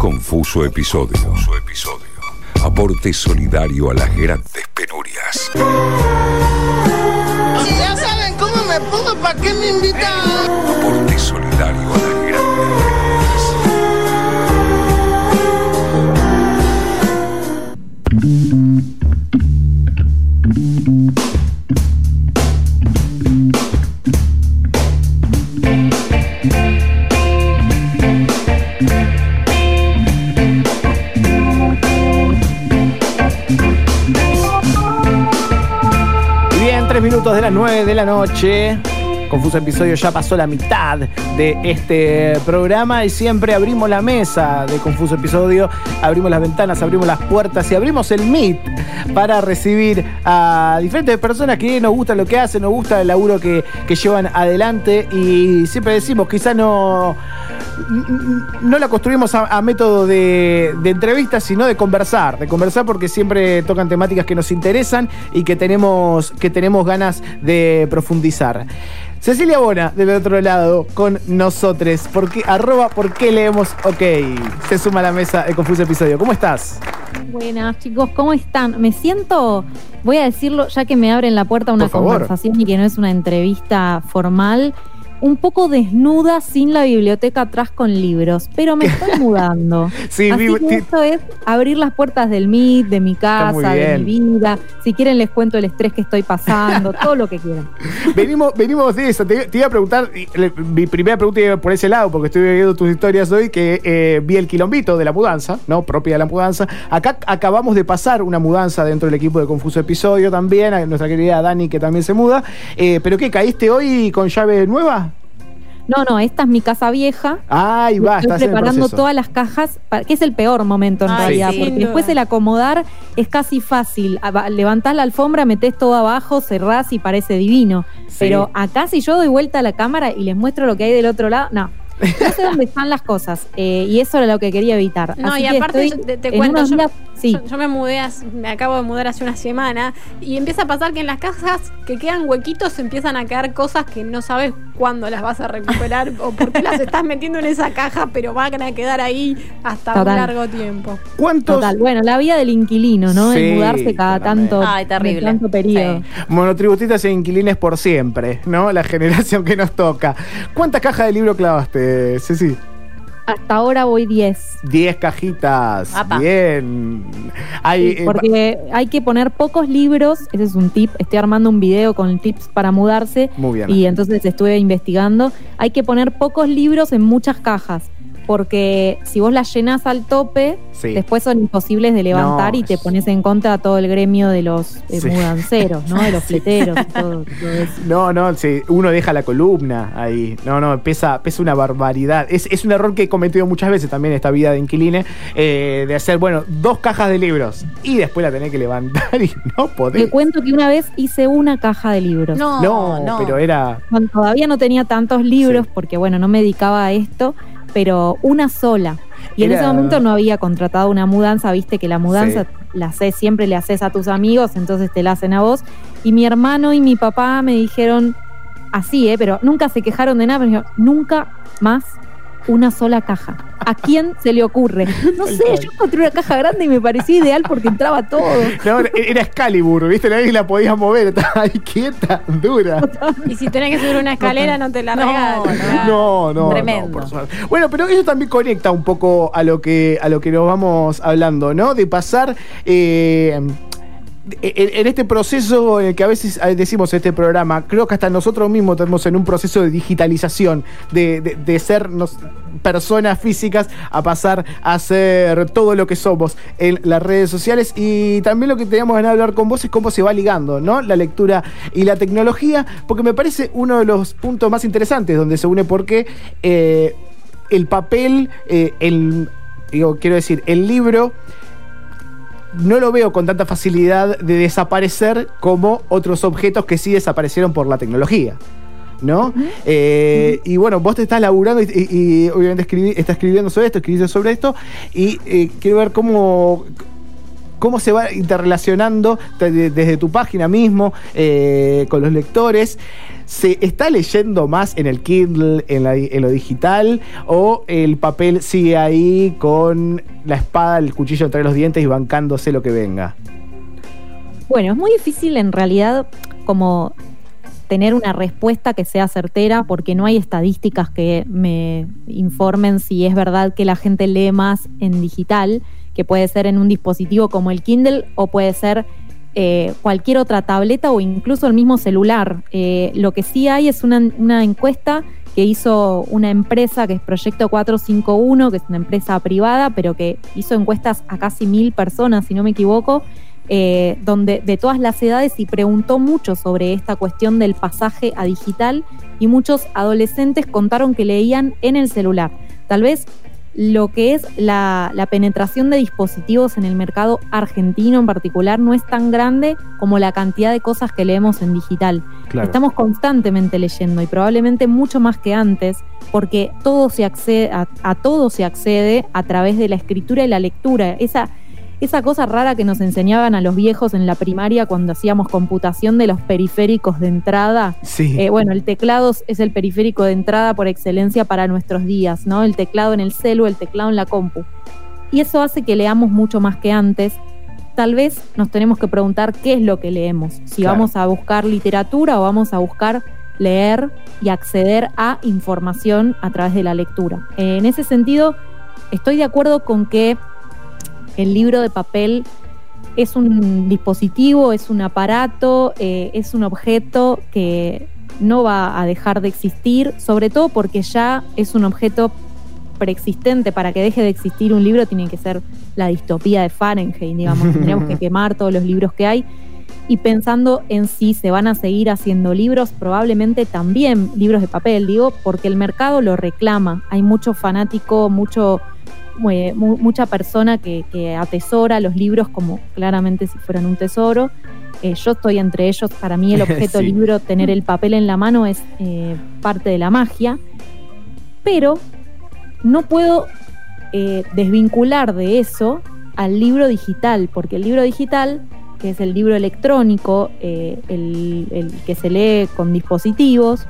Confuso episodio. Confuso episodio. Aporte solidario a las grandes penurias. Si ya saben cómo me pongo, ¿para qué me invitan? Aporte solidario a las 9 de la noche. Confuso episodio ya pasó la mitad de este programa y siempre abrimos la mesa de Confuso episodio, abrimos las ventanas, abrimos las puertas y abrimos el Meet para recibir a diferentes personas que nos gusta lo que hacen, nos gusta el laburo que, que llevan adelante y siempre decimos, quizá no, no la construimos a, método de, de entrevistas, sino de conversar, de conversar porque siempre tocan temáticas que nos interesan y que tenemos, que tenemos ganas de profundizar. Cecilia Bona, del otro lado, con nosotros. Porque, arroba, ¿por qué leemos? Ok. Se suma a la mesa el confuso episodio. ¿Cómo estás? Buenas chicos, ¿cómo están? Me siento, voy a decirlo ya que me abren la puerta a una conversación y que no es una entrevista formal, un poco desnuda sin la biblioteca atrás con libros, pero me estoy mudando. Sí, Así que esto es abrir las puertas del MIT, de mi casa, de mi vida. Si quieren les cuento el estrés que estoy pasando, todo lo que quieran. venimos, venimos de eso. Te, te iba a preguntar, le- mi primera pregunta iba por ese lado, porque estoy viendo tus historias hoy, que eh, vi el quilombito de la mudanza, ¿no? Propia de la mudanza. Acá acabamos de pasar una mudanza dentro del equipo de Confuso Episodio también, a nuestra querida Dani, que también se muda. Eh, ¿Pero qué? ¿Caíste hoy con llave nueva? No, no, esta es mi casa vieja. Ahí va, Estoy estás en el preparando todas las cajas, que es el peor momento en Ay, realidad, sí. porque después el acomodar es casi fácil. Aba- Levantás la alfombra, metés todo abajo, cerrás y parece divino. Sí. Pero acá si yo doy vuelta a la cámara y les muestro lo que hay del otro lado, no. No sé dónde están las cosas. eh, y eso era lo que quería evitar. No, Así y que aparte estoy te, te en cuento, unos yo, días- sí. yo- yo me mudé, me acabo de mudar hace una semana y empieza a pasar que en las cajas que quedan huequitos empiezan a quedar cosas que no sabes cuándo las vas a recuperar o por qué las estás metiendo en esa caja, pero van a quedar ahí hasta Total. un largo tiempo. ¿Cuántos Total. Bueno, la vida del inquilino, ¿no? Sí, El mudarse cada tanto, Ay, terrible. tanto periodo. Sí. monotributistas e inquilines por siempre, ¿no? La generación que nos toca. ¿Cuántas cajas de libro clavaste, Ceci? Hasta ahora voy 10. 10 cajitas. Apa. Bien. Hay, eh, Porque hay que poner pocos libros, ese es un tip. Estoy armando un video con tips para mudarse Muy bien. y entonces estuve investigando. Hay que poner pocos libros en muchas cajas, porque si vos las llenás al tope, Sí. después son imposibles de levantar No, y te es- pones en contra a todo el gremio de los eh, Sí. mudanceros, ¿no? De los Sí. fleteros y todo, todo eso. No, no, sí, uno deja la columna ahí. No, no, pesa, pesa una barbaridad. Es, es un error que he cometido muchas veces también en esta vida de inquiline, eh, de hacer, bueno, dos cajas de libros y después la tenés que levantar y no Te podés. cuento que una vez hice una caja de libros. No, No, no. pero era. Cuando todavía no tenía tantos libros Sí. porque bueno, no me dedicaba a esto, pero una sola. Y en ese momento no había contratado una mudanza, viste que la mudanza la haces, siempre le haces a tus amigos, entonces te la hacen a vos. Y mi hermano y mi papá me dijeron así, ¿eh? pero nunca se quejaron de nada, pero me dijeron, nunca más una sola caja. ¿A quién se le ocurre? No sé, yo encontré una caja grande y me pareció ideal porque entraba todo. No, era Excalibur, ¿viste? Nadie la podías mover, estaba ahí quieta, dura. Y si tenés que subir una escalera, no te la No, regalan. No, no, Tremendo. no, por suerte. Bueno, pero eso también conecta un poco a lo que a lo que nos vamos hablando, ¿no? De pasar eh, en, este proceso el que a veces eh, decimos este programa, creo que hasta nosotros mismos estamos en un proceso de digitalización, de, de, de ser personas físicas a pasar a ser todo lo que somos en las redes sociales. Y también lo que teníamos ganas hablar con vos es cómo se va ligando, ¿no? La lectura y la tecnología, porque me parece uno de los puntos más interesantes donde se une porque eh, el papel, eh, el, digo, quiero decir, el libro no lo veo con tanta facilidad de desaparecer como otros objetos que sí desaparecieron por la tecnología. ¿No? Eh, Y bueno, vos te estás laburando y, y- y obviamente escribí, estás escribiendo sobre esto, escribiste sobre esto, y eh, quiero ver cómo, cómo se va interrelacionando te- de- desde tu página mismo eh, con los lectores. ¿Se está leyendo más en el Kindle, en, lo digital, o el papel sigue ahí con la espada, el cuchillo entre los dientes y bancándose lo que venga? Bueno, es muy difícil en realidad como tener una respuesta que sea certera porque no hay estadísticas que me informen si es verdad que la gente lee más en digital, que puede ser en un dispositivo como el Kindle o puede ser eh, cualquier otra tableta o incluso el mismo celular. Eh, lo que sí hay es una, encuesta que hizo una empresa que es Proyecto 451, que es una empresa privada, pero que hizo encuestas a casi mil personas, si no me equivoco, eh, donde de todas las edades y preguntó mucho sobre esta cuestión del pasaje a digital y muchos adolescentes contaron que leían en el celular. Tal vez lo que es la, la penetración de dispositivos en el mercado argentino en particular no es tan grande como la cantidad de cosas que leemos en digital. Estamos constantemente leyendo y probablemente mucho más que antes, porque todo se accede, a, a todo se accede a través de la escritura y la lectura. Esa, esa cosa rara que nos enseñaban a los viejos en la primaria cuando hacíamos computación de los periféricos de entrada. Sí. Eh, bueno, el teclado es el periférico de entrada por excelencia para nuestros días, ¿no? El teclado en el celu, el teclado en la compu. Y eso hace que leamos mucho más que antes. Tal vez nos tenemos que preguntar qué es lo que leemos. Si Claro. vamos a buscar literatura o vamos a buscar leer y acceder a información a través de la lectura. En ese sentido, estoy de acuerdo con que el libro de papel es un dispositivo, es un aparato, eh, es un objeto que no va a dejar de existir, sobre todo porque ya es un objeto preexistente. Para que deje de existir un libro tiene que ser la distopía de Fahrenheit, digamos. Tendríamos que quemar todos los libros que hay. Y pensando en si se van a seguir haciendo libros, probablemente también libros de papel, digo, porque el mercado lo reclama. Hay mucho fanático, mucho mu- mu- mucha persona que, que atesora los libros como claramente si fueran un tesoro. Eh, yo estoy entre ellos, para mí el objeto Sí. libro, tener el papel en la mano es eh, parte de la magia, pero no puedo eh, desvincular de eso al libro digital, porque el libro digital, que es el libro electrónico, eh, el, el que se lee con dispositivos,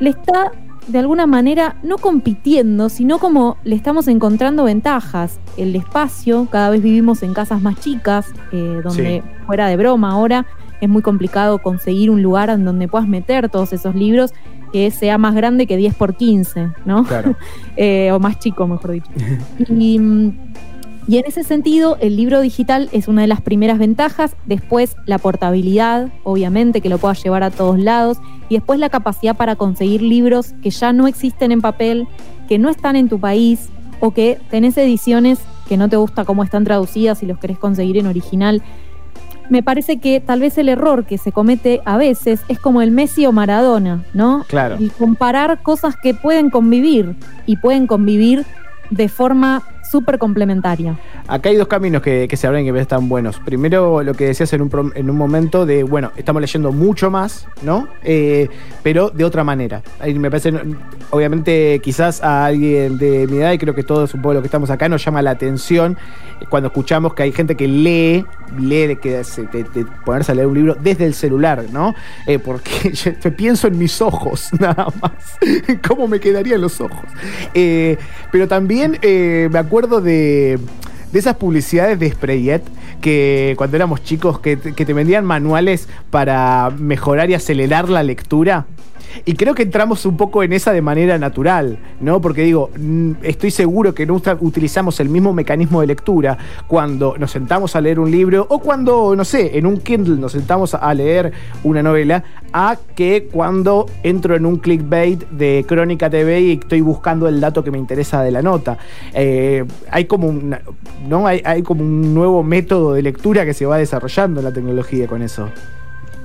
le está de alguna manera no compitiendo, sino como le estamos encontrando ventajas. El espacio, cada vez vivimos en casas más chicas, eh, donde fuera de broma ahora es muy complicado conseguir un lugar en donde puedas meter todos esos libros que sea más grande que 10 por 15, ¿no? Claro. Eh, o más chico, mejor dicho. Y, mm, y en ese sentido, el libro digital es una de las primeras ventajas. Después, la portabilidad, obviamente, que lo puedas llevar a todos lados. Y después, la capacidad para conseguir libros que ya no existen en papel, que no están en tu país, o que tenés ediciones que no te gusta cómo están traducidas y los querés conseguir en original. Me parece que tal vez el error que se comete a veces es como el Messi o Maradona, ¿no? Claro. Y comparar cosas que pueden convivir y pueden convivir de forma súper complementaria. Acá hay dos caminos que, que se abren que me están buenos. Primero, lo que decías en un, en un momento de, bueno, estamos leyendo mucho más, ¿no? Eh, pero de otra manera. Ahí me parece, obviamente, quizás a alguien de mi edad, y creo que todos un poco lo que estamos acá, nos llama la atención cuando escuchamos que hay gente que lee, lee de, que ponerse a leer un libro desde el celular, ¿no? Eh, porque yo, pienso en mis ojos, nada más. ¿Cómo me quedarían los ojos? Eh, pero también me acuerdo de, de esas publicidades de Sprayet que cuando éramos chicos que, que te vendían manuales para mejorar y acelerar la lectura. Y creo que entramos un poco en esa de manera natural, ¿no? Porque digo, estoy seguro que no utilizamos el mismo mecanismo de lectura cuando nos sentamos a leer un libro o cuando, no sé, en un Kindle nos sentamos a leer una novela, a que cuando entro en un clickbait de Crónica TV y estoy buscando el dato que me interesa de la nota. Eh, hay como una- ¿no? Hay, hay como un nuevo método de lectura que se va desarrollando en la tecnología con eso.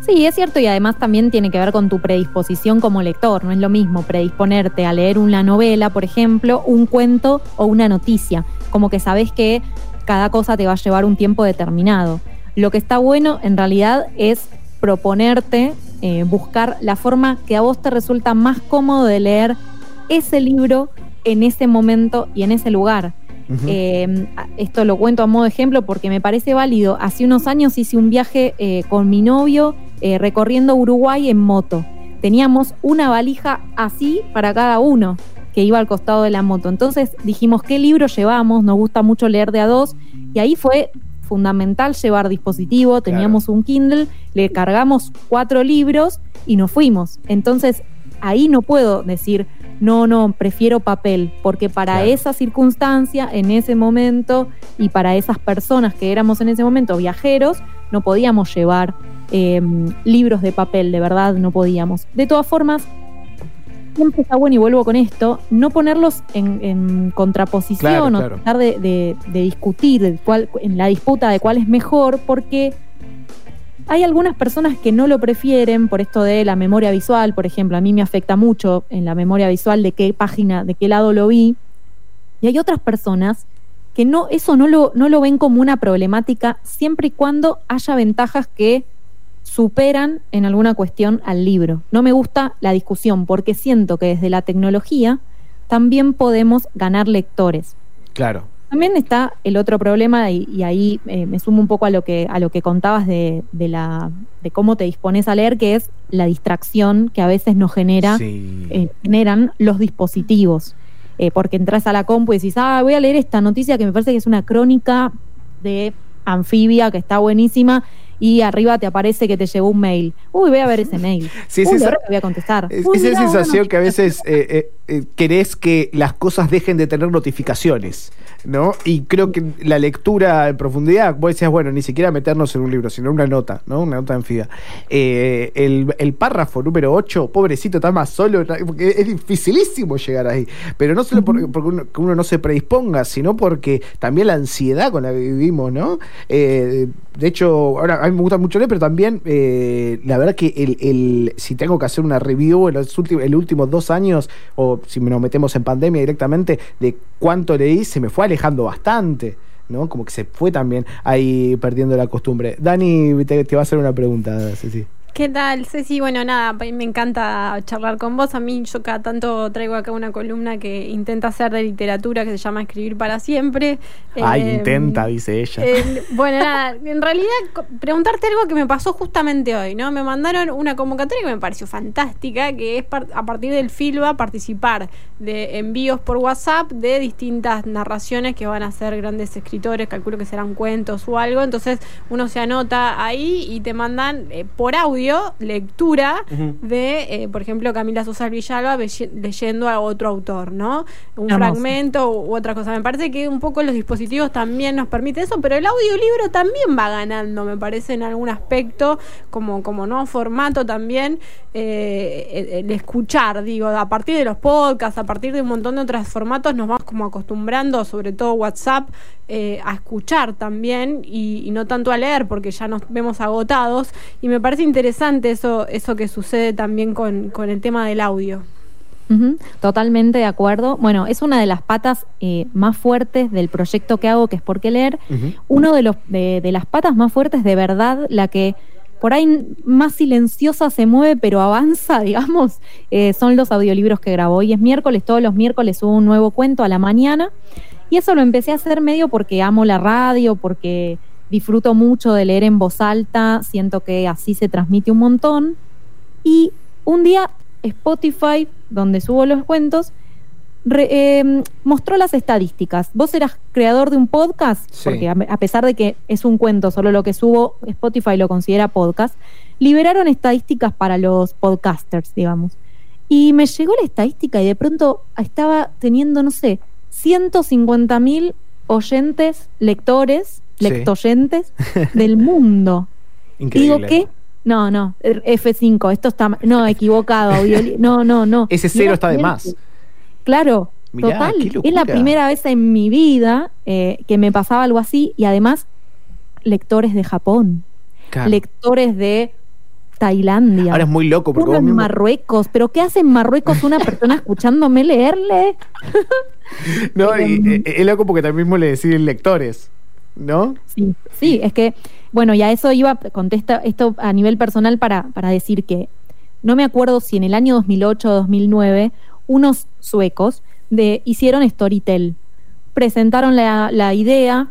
Sí, es cierto y además también tiene que ver con tu predisposición como lector. No es lo mismo predisponerte a leer una novela, por ejemplo, un cuento o una noticia. Como que sabes que cada cosa te va a llevar un tiempo determinado. Lo que está bueno en realidad es proponerte, eh, buscar la forma que a vos te resulta más cómodo de leer ese libro en ese momento y en ese lugar. Eh, esto lo cuento a modo de ejemplo porque me parece válido. Hace unos años hice un viaje eh, con mi novio eh, recorriendo Uruguay en moto. teníamos una valija así para cada uno que iba al costado de la moto. Entonces dijimos, ¿qué libro llevamos? Nos gusta mucho leer de a dos. Y ahí fue fundamental llevar dispositivo. Teníamos un Kindle, le cargamos cuatro libros y nos fuimos. Entonces ahí no puedo decir, no, no, prefiero papel, porque para Claro. esa circunstancia, en ese momento, y para esas personas que éramos en ese momento viajeros, no podíamos llevar eh, libros de papel, de verdad, no podíamos. De todas formas, siempre está bueno, y vuelvo con esto, no ponerlos en, en contraposición Claro, o claro. tratar de, de- de discutir de cuál- en la disputa de cuál es mejor, porque hay algunas personas que no lo prefieren por esto de la memoria visual, por ejemplo, a mí me afecta mucho en la memoria visual de qué página, de qué lado lo vi, y hay otras personas que no, eso no lo, no lo ven como una problemática siempre y cuando haya ventajas que superan en alguna cuestión al libro. No me gusta la discusión porque siento que desde la tecnología también podemos ganar lectores. Claro. También está el otro problema, y, y ahí eh, me sumo un poco a lo que, a lo que contabas de, de la, de cómo te dispones a leer, que es la distracción que a veces nos genera, Sí. eh, generan los dispositivos. Eh, porque entras a la compu y decís, ah, voy a leer esta noticia que me parece que es una crónica de anfibia, que está buenísima, y arriba te aparece que te llegó un mail. Uy, voy a ver ese mail. Sí, Uy, sí, ahora esa- te voy a contestar. Es, Uy, esa mirá, sensación que a veces eh, eh, eh, querés que las cosas dejen de tener notificaciones, ¿no? Y creo que la lectura en profundidad, vos decías, bueno, ni siquiera meternos en un libro, sino una nota, ¿no? Una nota en FIA. Eh, el, el párrafo número 8, pobrecito, está más solo, porque es dificilísimo llegar ahí. Pero no solo porque, porque uno, que uno no se predisponga, sino porque también la ansiedad con la que vivimos, ¿no? Eh, de hecho, ahora a mí me gusta mucho leer, pero también eh, la verdad que el, el- si tengo que hacer una review en los últimos, en los últimos dos aos o si nos metemos en pandemia directamente, de cuánto leí, se me fue alejando bastante. ¿no? Como que se fue también ahí perdiendo la costumbre. Dani, te, va a hacer una pregunta, Ceci. ¿Qué tal, Ceci? Bueno, nada, me encanta charlar con vos. A mí yo cada tanto traigo acá una columna que intenta hacer de literatura que se llama Escribir para siempre. Ay, Eh, intenta, dice ella. eh, bueno, nada, en realidad preguntarte algo que me pasó justamente hoy, ¿no? Me mandaron una convocatoria que me pareció fantástica, que es par- a partir del FILBA participar de envíos por WhatsApp de distintas narraciones que van a ser grandes escritores, calculo que serán cuentos o algo, entonces uno se anota ahí y te mandan eh, por audio lectura de, eh, por ejemplo, Camila Sosa Villalba leyendo a otro autor, ¿no? Un Hermoso. fragmento u, otra cosa. Me parece que un poco los dispositivos también nos permite eso, pero el audiolibro también va ganando, me parece, en algún aspecto, como, como nuevo formato también, eh, el, el escuchar, digo, a partir de los podcasts, a partir de un montón de otros formatos, nos vamos como acostumbrando, sobre todo WhatsApp, eh, a escuchar también y, y no tanto a leer, porque ya nos vemos agotados. Y me parece interesante eso, eso que sucede también con, con el tema del audio. Totalmente de acuerdo. Bueno, es una de las patas eh, más fuertes del proyecto que hago, que es por qué leer. Ujú. Uno de, los, de, de las patas más fuertes, de verdad, la que por ahí más silenciosa se mueve, pero avanza, digamos, eh, son los audiolibros que grabo. Hoy es miércoles, todos los miércoles subo un nuevo cuento a la mañana. Y eso lo empecé a hacer medio porque amo la radio, porque disfruto mucho de leer en voz alta, siento que así se transmite un montón. Y un día Spotify, donde subo los cuentos, re- eh, mostró las estadísticas. Vos eras creador de un podcast, Sí. porque a, a pesar de que es un cuento, solo lo que subo, Spotify lo considera podcast, liberaron estadísticas para los podcasters, digamos. Y me llegó la estadística y de pronto estaba teniendo, no sé, 150 mil oyentes, lectores, Sí. lectoyentes del mundo. Increíble. digo, ¿qué? No, no, F5, esto está, no, equivocado, no, no, no. Ese cero está de más. Claro, Mirá, total. Es la primera vez en mi vida eh, que me pasaba algo así y además lectores de Japón, Claro. lectores de Tailandia. Ahora es muy loco porque uno vos en mismo- Marruecos, pero ¿qué hace en Marruecos una persona escuchándome leerle? No, y, eh, es loco porque también mismo le deciden lectores, ¿no? Sí, sí, es que, bueno, y a eso iba, contesta esto a nivel personal para, para decir que no me acuerdo si en el año 2008 o 2009 unos suecos de, hicieron Storytel, presentaron la, la idea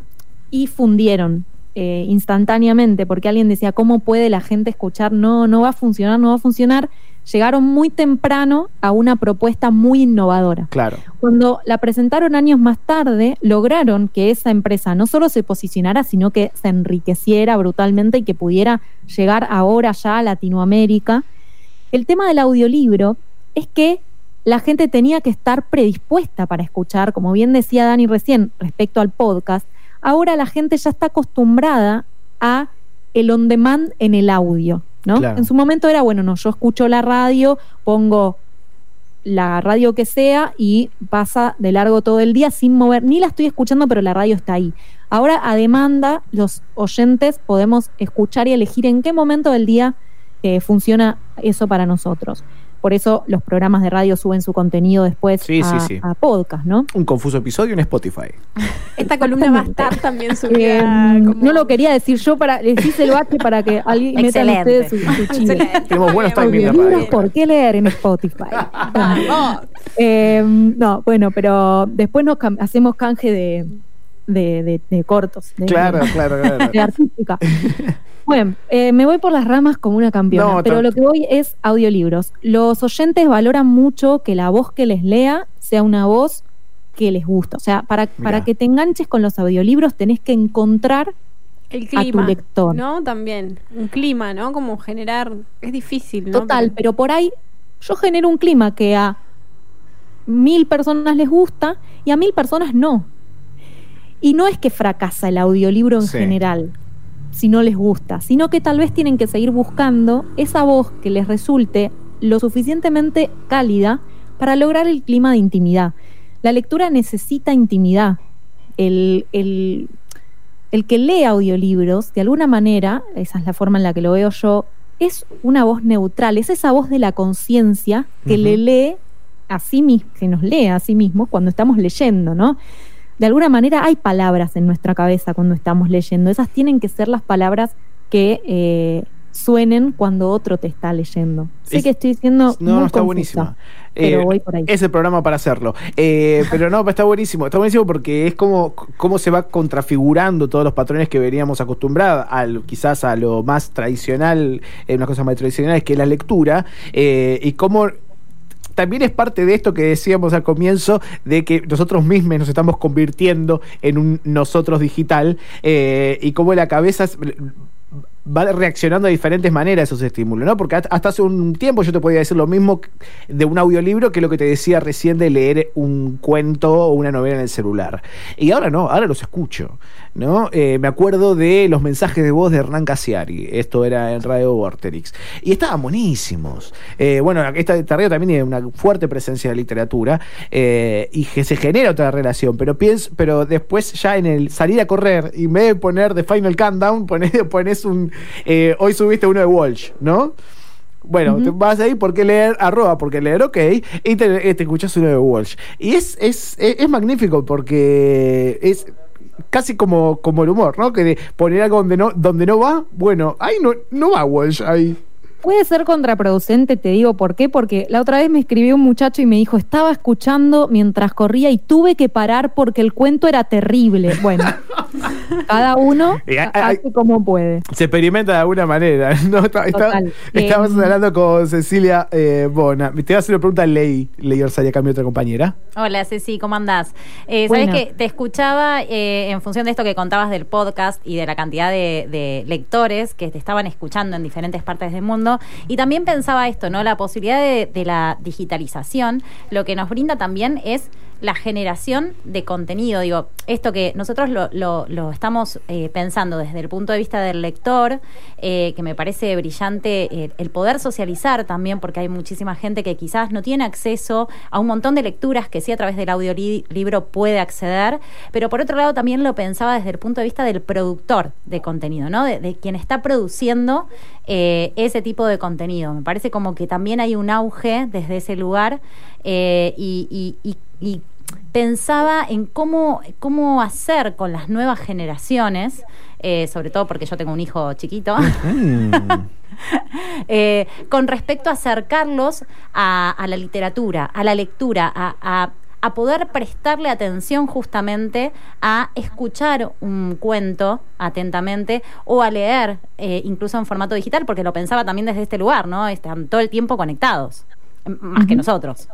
y fundieron eh, instantáneamente, porque alguien decía, ¿cómo puede la gente escuchar? No, no va a funcionar, no va a funcionar. Llegaron muy temprano a una propuesta muy innovadora. Claro. Cuando la presentaron años más tarde, lograron que esa empresa no solo se posicionara, sino que se enriqueciera brutalmente y que pudiera llegar ahora ya a Latinoamérica. El tema del audiolibro es que la gente tenía que estar predispuesta para escuchar, como bien decía Dani recién respecto al podcast, ahora la gente ya está acostumbrada a el on demand en el audio, ¿no? Claro. En su momento era, bueno, no, yo escucho la radio, pongo la radio que sea y pasa de largo todo el día sin mover, ni la estoy escuchando, pero la radio está ahí. Ahora a demanda los oyentes podemos escuchar y elegir en qué momento del día eh, funciona eso para nosotros. Por eso los programas de radio suben su contenido después Sí, sí, a, sí. a podcast, ¿no? Un confuso episodio en Spotify. Esta columna va a estar también subida. Eh, como- No lo quería decir yo para decíselo H para que alguien metan Excelente. ustedes su, su. Excelente. Tenemos buenos Muy timing de bien. radio. Libros por qué leer en Spotify. Eh, no, bueno, pero después nos cam- hacemos canje de, de, de- de cortos. de- Claro, claro, claro. de artística. Bueno, eh, me voy por las ramas como una campeona, No, pero lo que voy es audiolibros. Los oyentes valoran mucho que la voz que les lea sea una voz que les gusta. O sea, para, para que te enganches con los audiolibros tenés que encontrar El tu clima. lector. ¿No? También. Un clima, ¿no? Como generar. Es difícil, ¿no? Total, Pero- pero por ahí yo genero un clima que a mil personas les gusta y a mil personas no. Y no es que fracasa el audiolibro en Sí. general, si no les gusta, sino que tal vez tienen que seguir buscando esa voz que les resulte lo suficientemente cálida para lograr el clima de intimidad. La lectura necesita intimidad. El, el- el que lee audiolibros, de alguna manera, esa es la forma en la que lo veo yo, es una voz neutral, es esa voz de la conciencia que le lee a sí mismo, que nos lee a sí mismo cuando estamos leyendo, ¿no? De alguna manera hay palabras en nuestra cabeza cuando estamos leyendo, esas tienen que ser las palabras que eh, suenen cuando otro te está leyendo. Sé Es- que estoy diciendo No, muy no, está buenísima. pero Eh, voy por ahí. Es el programa para hacerlo. Eh, pero no, está buenísimo. Está buenísimo porque es como cómo se va contrafigurando todos los patrones que veníamos acostumbrados, al, quizás a lo más tradicional, eh, una cosa más tradicional, que es la lectura, eh, y cómo también es parte de esto que decíamos al comienzo, de que nosotros mismos nos estamos convirtiendo en un nosotros digital eh, y cómo la cabeza va reaccionando de diferentes maneras a esos estímulos, ¿no? Porque hasta hace un tiempo yo te podía decir lo mismo de un audiolibro que lo que te decía recién de leer un cuento o una novela en el celular. Y ahora no, ahora los escucho, ¿no? Eh, me acuerdo de los mensajes de voz de Hernán Casiari, esto era en Radio Vorterix, y estaban buenísimos. Eh, bueno, esta, radio también tiene una fuerte presencia de literatura eh, y que se genera otra relación, pero pienso, pero después ya en el salir a correr, y en vez de poner The Final Countdown, pones, pones un, eh, hoy subiste uno de Walsh, ¿no? Bueno, te vas ahí porque leer arroba, porque leer ok, y te, eh, te escuchas uno de Walsh. Y es, es, es, es magnífico porque es casi como, como el humor, ¿no? Que de poner algo donde no, donde no va, bueno, ahí no, no va Walsh, ahí. Puede ser contraproducente, te digo por qué, porque la otra vez me escribió un muchacho y me dijo, estaba escuchando mientras corría y tuve que parar porque el cuento era terrible. Bueno, cada uno Y hay- hace como puede. Se experimenta de alguna manera. ¿no? Está- está- Total. Estamos Eh, hablando con Cecilia eh, Bona. Te voy a hacer una pregunta a Ley, Ley Orsaria, cambio otra compañera. Hola Ceci, ¿cómo andás? Eh, Sabes Bueno. que te escuchaba eh, en función de esto que contabas del podcast y de la cantidad de, de lectores que te estaban escuchando en diferentes partes del mundo. Y también pensaba esto, ¿no? La posibilidad de, de la digitalización, lo que nos brinda también es la generación de contenido. Digo, esto que nosotros lo, lo- lo estamos eh, pensando desde el punto de vista del lector, eh, que me parece brillante eh, el poder socializar también, porque hay muchísima gente que quizás no tiene acceso a un montón de lecturas que sí a través del audiolibro puede acceder, pero por otro lado también lo pensaba desde el punto de vista del productor de contenido, ¿no? De, quien está produciendo ese tipo de contenido. Me parece como que también hay un auge desde ese lugar y- y- y pensaba en cómo, cómo hacer con las nuevas generaciones, eh, sobre todo porque yo tengo un hijo chiquito, Mm. eh, con respecto a acercarlos a, a la literatura, a la lectura, a, a- a poder prestarle atención justamente a escuchar un cuento atentamente o a leer, eh, incluso en formato digital, porque lo pensaba también desde este lugar, ¿no? Están todo el tiempo conectados, más que nosotros.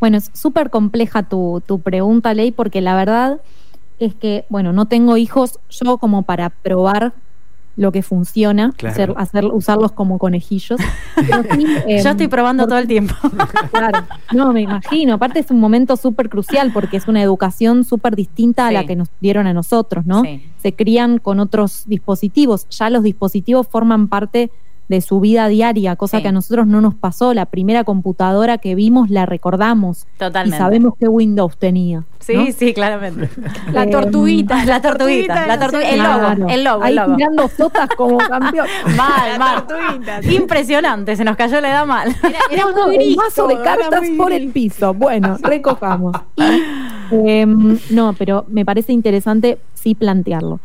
Bueno, es súper compleja tu, tu pregunta, Ley, porque la verdad es que, bueno, no tengo hijos yo como para probar lo que funciona, Claro. hacer, hacer- usarlos como conejillos. Pero sí, em, Yo estoy probando por- todo el tiempo. Claro, no, me imagino. Aparte es un momento súper crucial porque es una educación súper distinta a la que nos dieron a nosotros, ¿no? Sí. Se crían con otros dispositivos. Ya los dispositivos forman parte de su vida diaria, cosa Sí. que a nosotros no nos pasó. La primera computadora que vimos la recordamos Totalmente. y sabemos qué Windows tenía. Sí, ¿no? sí, claramente. La Eh, tortuguita. La tortuguita, la tortuguita, el logo, Claro. el logo, Ahí el logo. tirando sotas como campeón. Mal, mal. tortuguita. Impresionante, se nos cayó la edad mal. Era No, no, un gris mazo de era cartas por el piso. Bueno, recojamos. Y, em, no, pero me parece interesante sí plantearlo.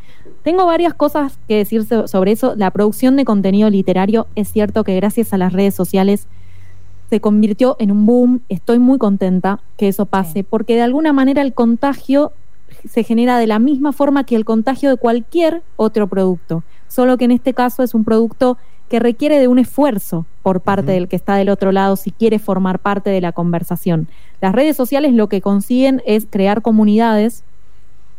Tengo varias cosas que decir so- sobre eso. La producción de contenido literario es cierto que gracias a las redes sociales se convirtió en un boom. Estoy muy contenta que eso pase, Sí. porque de alguna manera el contagio se genera de la misma forma que el contagio de cualquier otro producto, solo que en este caso es un producto que requiere de un esfuerzo por parte del que está del otro lado si quiere formar parte de la conversación. Las redes sociales lo que consiguen es crear comunidades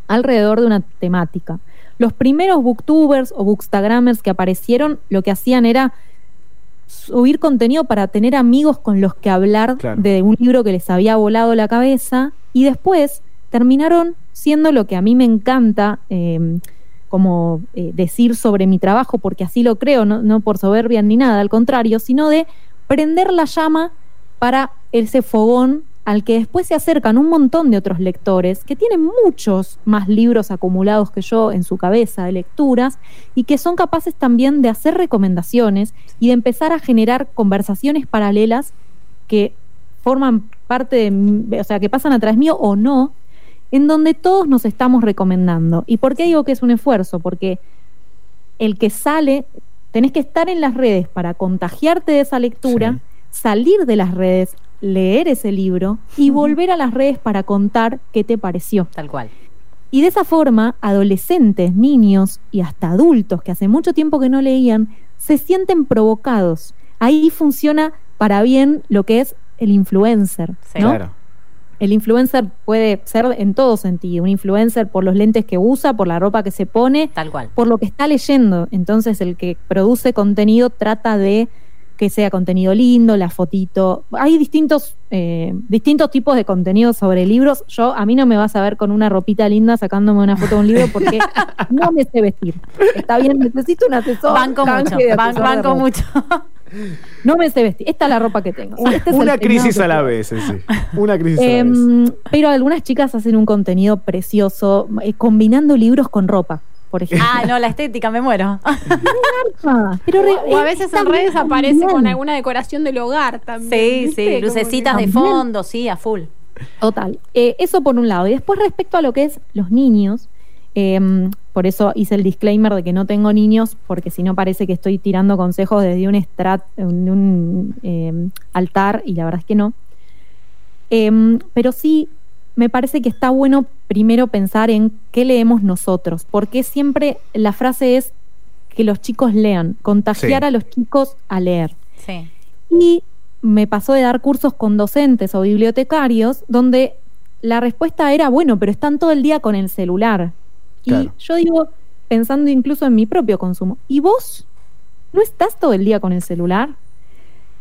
alrededor de una temática. Los primeros booktubers o bookstagramers que aparecieron lo que hacían era subir contenido para tener amigos con los que hablar Claro. de un libro que les había volado la cabeza y después terminaron siendo lo que a mí me encanta eh, como eh, decir sobre mi trabajo, porque así lo creo, no, no por soberbia ni nada, al contrario, sino de prender la llama para ese fogón al que después se acercan un montón de otros lectores que tienen muchos más libros acumulados que yo en su cabeza de lecturas y que son capaces también de hacer recomendaciones y de empezar a generar conversaciones paralelas que forman parte de, o sea, que pasan a través mío o no, en donde todos nos estamos recomendando. ¿Y por qué digo que es un esfuerzo? Porque el que sale, tenés que estar en las redes para contagiarte de esa lectura, Sí. salir de las redes, leer ese libro y volver a las redes para contar qué te pareció. Tal cual. Y de esa forma, adolescentes, niños y hasta adultos que hace mucho tiempo que no leían, se sienten provocados. Ahí funciona para bien lo que es el influencer, Sí. ¿no? Claro. El influencer puede ser en todo sentido, un influencer por los lentes que usa, por la ropa que se pone, Tal cual. por lo que está leyendo. Entonces el que produce contenido trata de que sea contenido lindo, la fotito. Hay distintos, eh, distintos tipos de contenido sobre libros. Yo, a mí no me vas a ver con una ropita linda sacándome una foto de un libro porque no me sé vestir. Está bien, necesito un asesor. Banco mucho, ban- banco mucho. No me sé vestir. Esta es la ropa que tengo. Este una crisis a la vez, sí. Una crisis a la vez. Em, pero algunas chicas hacen un contenido precioso eh, combinando libros con ropa, por ejemplo. Ah, no, la estética, me muero. Pero re- O a veces en redes bien, aparece con alguna decoración del hogar también. Sí, ¿viste? sí, lucecitas de También. fondo, sí, a full. Total. Eh, eso por un lado. Y después respecto a lo que es los niños, em, por eso hice el disclaimer de que no tengo niños, porque si no parece que estoy tirando consejos desde un, estrat, un, un, em, altar, y la verdad es que no. Em, pero sí me parece que está bueno primero pensar en qué leemos nosotros, porque siempre la frase es que los chicos lean, contagiar Sí. a los chicos a leer. Sí. Y me pasó de dar cursos con docentes o bibliotecarios donde la respuesta era, bueno, pero están todo el día con el celular. Claro. Y yo digo, pensando incluso en mi propio consumo, ¿y vos no estás todo el día con el celular?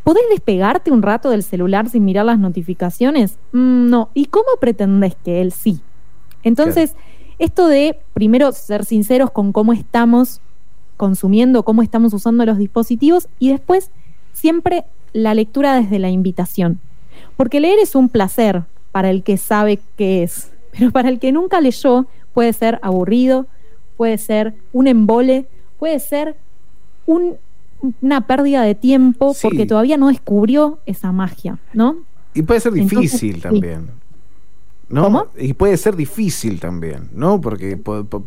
¿Podés despegarte un rato del celular sin mirar las notificaciones? Mm, no. ¿Y cómo pretendés que él sí? Entonces, esto de primero ser sinceros con cómo estamos consumiendo, cómo estamos usando los dispositivos y después siempre la lectura desde la invitación. Porque leer es un placer para el que sabe qué es, pero para el que nunca leyó puede ser aburrido, puede ser un embole, puede ser un- una pérdida de tiempo Sí. porque todavía no descubrió esa magia, ¿no? Y puede ser Entonces, difícil sí. también. ¿no? ¿Cómo? Y puede ser difícil también, ¿no? Porque, po- po-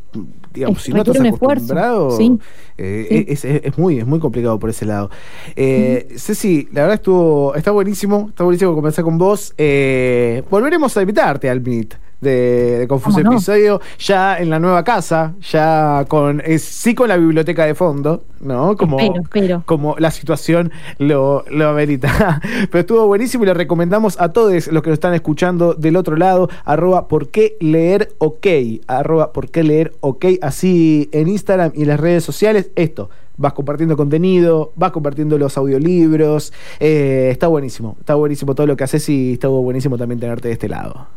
digamos, Es- si no estás esfuerzo, acostumbrado, sí. eh, Sí. Es, es- es muy, es muy complicado por ese lado. Eh, Ceci, la verdad estuvo, está buenísimo, está buenísimo conversar con vos. Eh, volveremos a invitarte al Meet de, de Confuso. Episodio, ya en la nueva casa, ya con, es, sí con la biblioteca de fondo, ¿no? Como, Espero, espero. como la situación lo, lo amerita. Pero estuvo buenísimo y le recomendamos a todos los que nos están escuchando del otro lado, arroba por qué leer ok, arroba por qué leer ok, así en Instagram y en las redes sociales, esto. Vas compartiendo contenido, vas compartiendo los audiolibros. eh, está buenísimo, está buenísimo todo lo que haces y estuvo buenísimo también tenerte de este lado.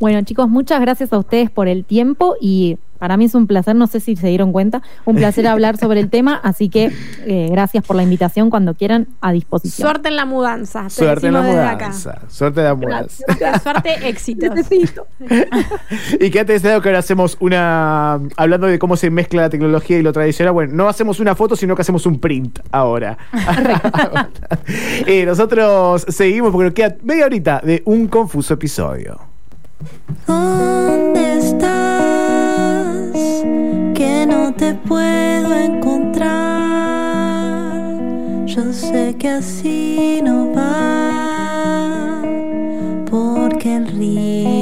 Bueno, chicos, muchas gracias a ustedes por el tiempo y para mí es un placer, no sé si se dieron cuenta, un placer hablar sobre el tema, así que eh, gracias por la invitación cuando quieran a disposición. Suerte en la mudanza. Te Suerte en la mudanza. Suerte en la mudanza. Suerte, éxitos. Necesito. Y quédate deseado que ahora hacemos una. Hablando de cómo se mezcla la tecnología y lo tradicional. Bueno, no hacemos una foto, sino que hacemos un print ahora. Eh, nosotros seguimos porque nos queda media horita de un confuso episodio. ¿Dónde estás? Que no te puedo encontrar. Yo sé que así no va, porque el río